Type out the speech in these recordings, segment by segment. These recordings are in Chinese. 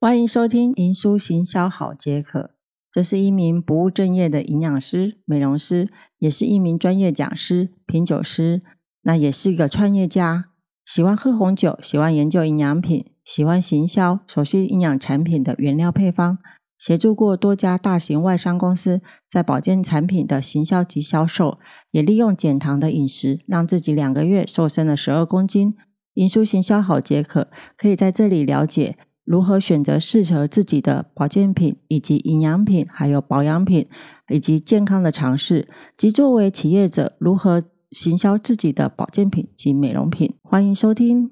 欢迎收听《银书行销好解渴》。这是一名不务正业的营养师、美容师，也是一名专业讲师、品酒师，那也是一个创业家。喜欢喝红酒，喜欢研究营养品，喜欢行销，熟悉营养产品的原料配方，协助过多家大型外商公司在保健产品的行销及销售，也利用减糖的饮食，让自己两个月瘦身了十二公斤。银书行销好解渴，可以在这里了解如何选择适合自己的保健品，以及营养品，还有保养品，以及健康的尝试，及作为企业者如何行销自己的保健品及美容品。欢迎收听。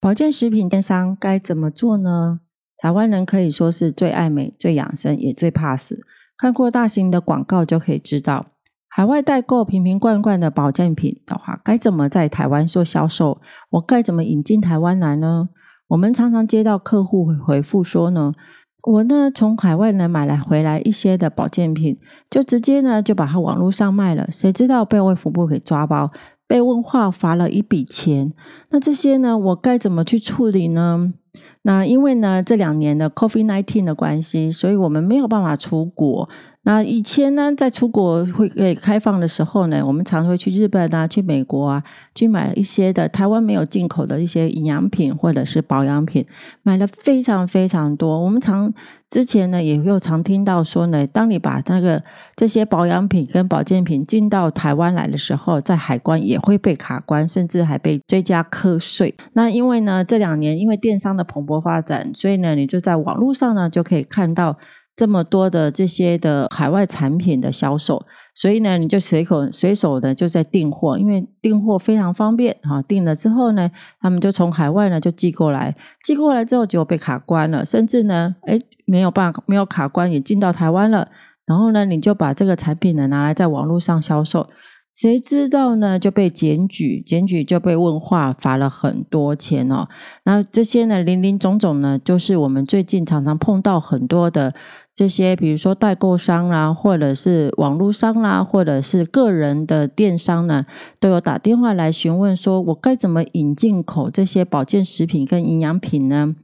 保健食品电商该怎么做呢？台湾人可以说是最爱美、最养生，也最怕死。看过大型的广告就可以知道，海外代购瓶瓶罐罐的保健品的话，该怎么在台湾做销售？我该怎么引进台湾来呢？我们常常接到客户回复说呢，我呢从海外呢买来回来一些的保健品，就直接呢就把它网络上卖了，谁知道被卫福部给抓包，被问话罚了一笔钱。那这些呢，我该怎么去处理呢？那因为呢，这两年的 COVID nineteen 的关系，所以我们没有办法出国。那以前呢，在出国会给开放的时候呢，我们常会去日本啊，去美国啊，去买一些的台湾没有进口的一些营养品或者是保养品，买了非常非常多。我们常之前呢，也有常听到说呢，当你把那个这些保养品跟保健品进到台湾来的时候，在海关也会被卡关，甚至还被追加课税。那因为呢，这两年因为电商的蓬勃发展，所以呢，你就在网络上呢就可以看到。这么多的这些的海外产品的销售，所以呢，你就随口随手的就在订货，因为订货非常方便哈。订了之后呢，他们就从海外呢就寄过来，寄过来之后就被卡关了，甚至呢，哎，没有办法没有卡关也进到台湾了。然后呢，你就把这个产品呢拿来在网络上销售。谁知道呢？就被检举，检举就被问话，罚了很多钱哦。那这些呢，林林总总呢，就是我们最近常常碰到很多的这些，比如说代购商啦，或者是网络商啦，或者是个人的电商呢，都有打电话来询问，说我该怎么引进口这些保健食品跟营养品呢？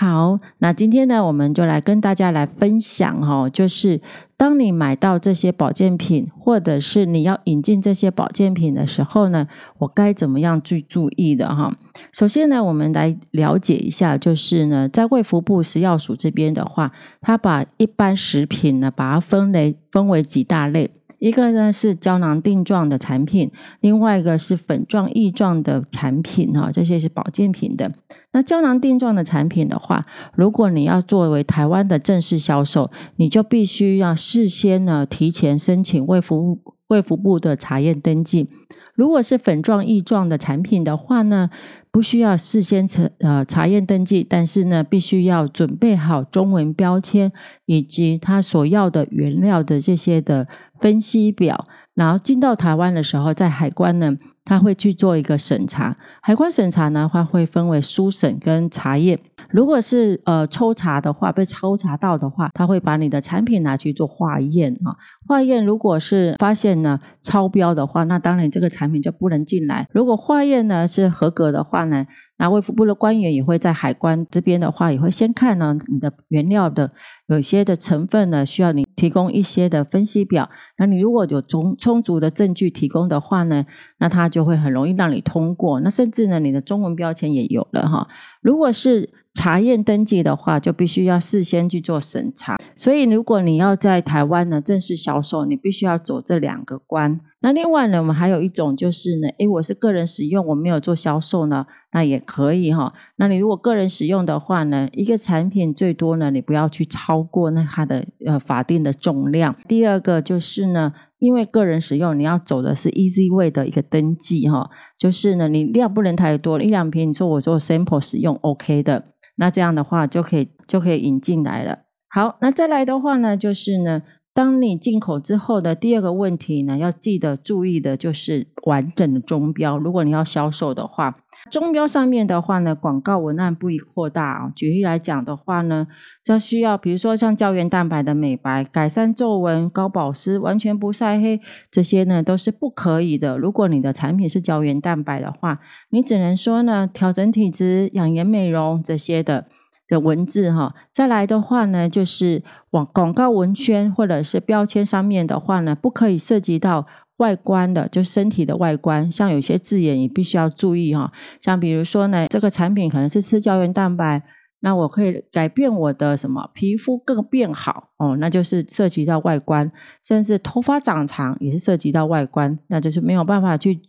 好，那今天呢，我们就来跟大家来分享哈，就是当你买到这些保健品，或者是你要引进这些保健品的时候呢，我该怎么样去注意的哈？首先呢，我们来了解一下，就是呢，在卫福部食药署这边的话，它把一般食品呢，把它分类分为几大类。一个呢是胶囊定状的产品，另外一个是粉状、液状的产品哈，这些是保健品的。那胶囊定状的产品的话，如果你要作为台湾的正式销售，你就必须要事先呢提前申请卫福卫福部的查验登记。如果是粉状、液状的产品的话呢，不需要事先查呃查验登记，但是呢，必须要准备好中文标签以及他所要的原料的这些的分析表，然后进到台湾的时候，在海关呢，他会去做一个审查。海关审查呢，话会分为书审跟查验。如果是呃抽查的话，被抽查到的话，他会把你的产品拿去做化验啊。化验如果是发现呢超标的话，那当然这个产品就不能进来。如果化验呢是合格的话呢，那卫福部的官员也会在海关这边的话，也会先看呢你的原料的有些的成分呢需要你提供一些的分析表。那你如果有充充足的证据提供的话呢，那它就会很容易让你通过。那甚至呢你的中文标签也有了哈。如果是查验登记的话，就必须要事先去做审查。所以，如果你要在台湾呢正式销售，你必须要走这两个关。那另外呢，我们还有一种就是呢，诶，我是个人使用，我没有做销售呢，那也可以哈。那你如果个人使用的话呢，一个产品最多呢，你不要去超过那它的呃法定的重量。第二个就是呢，因为个人使用，你要走的是 Easy Way 的一个登记哈，就是呢，你量不能太多，一两瓶，你说我做 Sample 使用 OK 的。那这样的话就可以就可以引进来了。好，那再来的话呢，就是呢，当你进口之后的第二个问题呢，要记得注意的就是完整的中标。如果你要销售的话，中标上面的话呢，广告文案不宜扩大啊。举例来讲的话呢，这需要比如说像胶原蛋白的美白、改善皱纹、高保湿、完全不晒黑，这些呢都是不可以的。如果你的产品是胶原蛋白的话，你只能说呢调整体质、养颜美容这些的的文字哈。再来的话呢，就是广广告文宣或者是标签上面的话呢，不可以涉及到。外观的，就身体的外观，像有些字眼也必须要注意哈。像比如说呢，这个产品可能是吃胶原蛋白，那我可以改变我的什么皮肤更变好哦，那就是涉及到外观，甚至头发长长也是涉及到外观，那就是没有办法去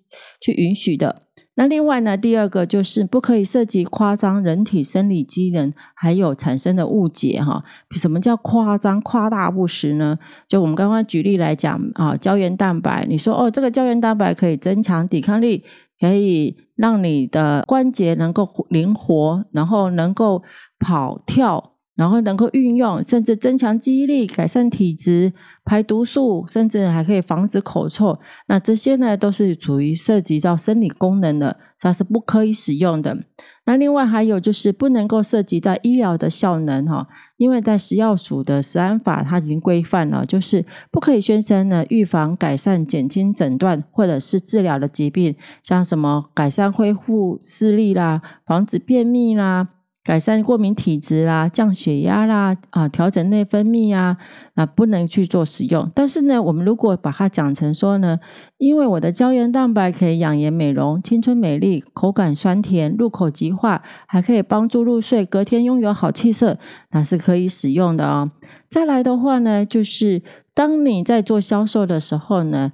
去允许的。那另外呢，第二个就是不可以涉及夸张人体生理机能，还有产生的误解哈。什么叫夸张、夸大不实呢？就我们刚刚举例来讲啊，胶原蛋白，你说哦，这个胶原蛋白可以增强抵抗力，可以让你的关节能够灵活，然后能够跑跳。然后能够运用，甚至增强记忆力、改善体质、排毒素，甚至还可以防止口臭。那这些呢，都是属于涉及到生理功能的，它是不可以使用的。那另外还有就是不能够涉及到医疗的效能哈，因为在食药署的食安法它已经规范了，就是不可以宣称呢预防、改善、减轻、诊断或者是治疗的疾病，像什么改善恢复视力啦、防止便秘啦。改善过敏体质啦，降血压啦，啊，调整内分泌啊，啊，不能去做使用。但是呢，我们如果把它讲成说呢，因为我的胶原蛋白可以养颜美容、青春美丽、口感酸甜、入口即化，还可以帮助入睡，隔天拥有好气色，那是可以使用的哦。再来的话呢，就是当你在做销售的时候呢，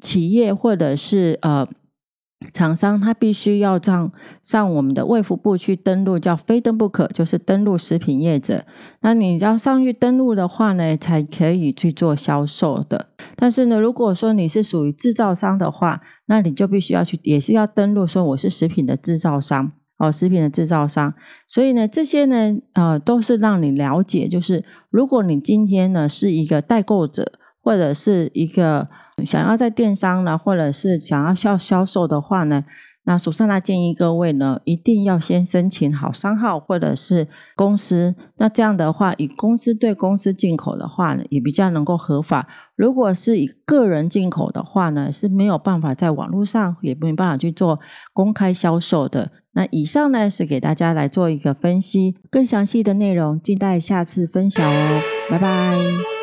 企业或者是呃。厂商他必须要上上我们的卫福部去登录，叫非登不可，就是登录食品业者。那你要上去登录的话呢，才可以去做销售的。但是呢，如果说你是属于制造商的话，那你就必须要去，也是要登录说我是食品的制造商哦，食品的制造商。所以呢，这些呢，呃，都是让你了解，就是如果你今天呢是一个代购者，或者是一个。想要在电商呢，或者是想要销销售的话呢，那蜀上来建议各位呢，一定要先申请好商号或者是公司。那这样的话，以公司对公司进口的话呢，也比较能够合法。如果是以个人进口的话呢，是没有办法在网络上，也没办法去做公开销售的。那以上呢，是给大家来做一个分析，更详细的内容，静待下次分享哦。拜拜。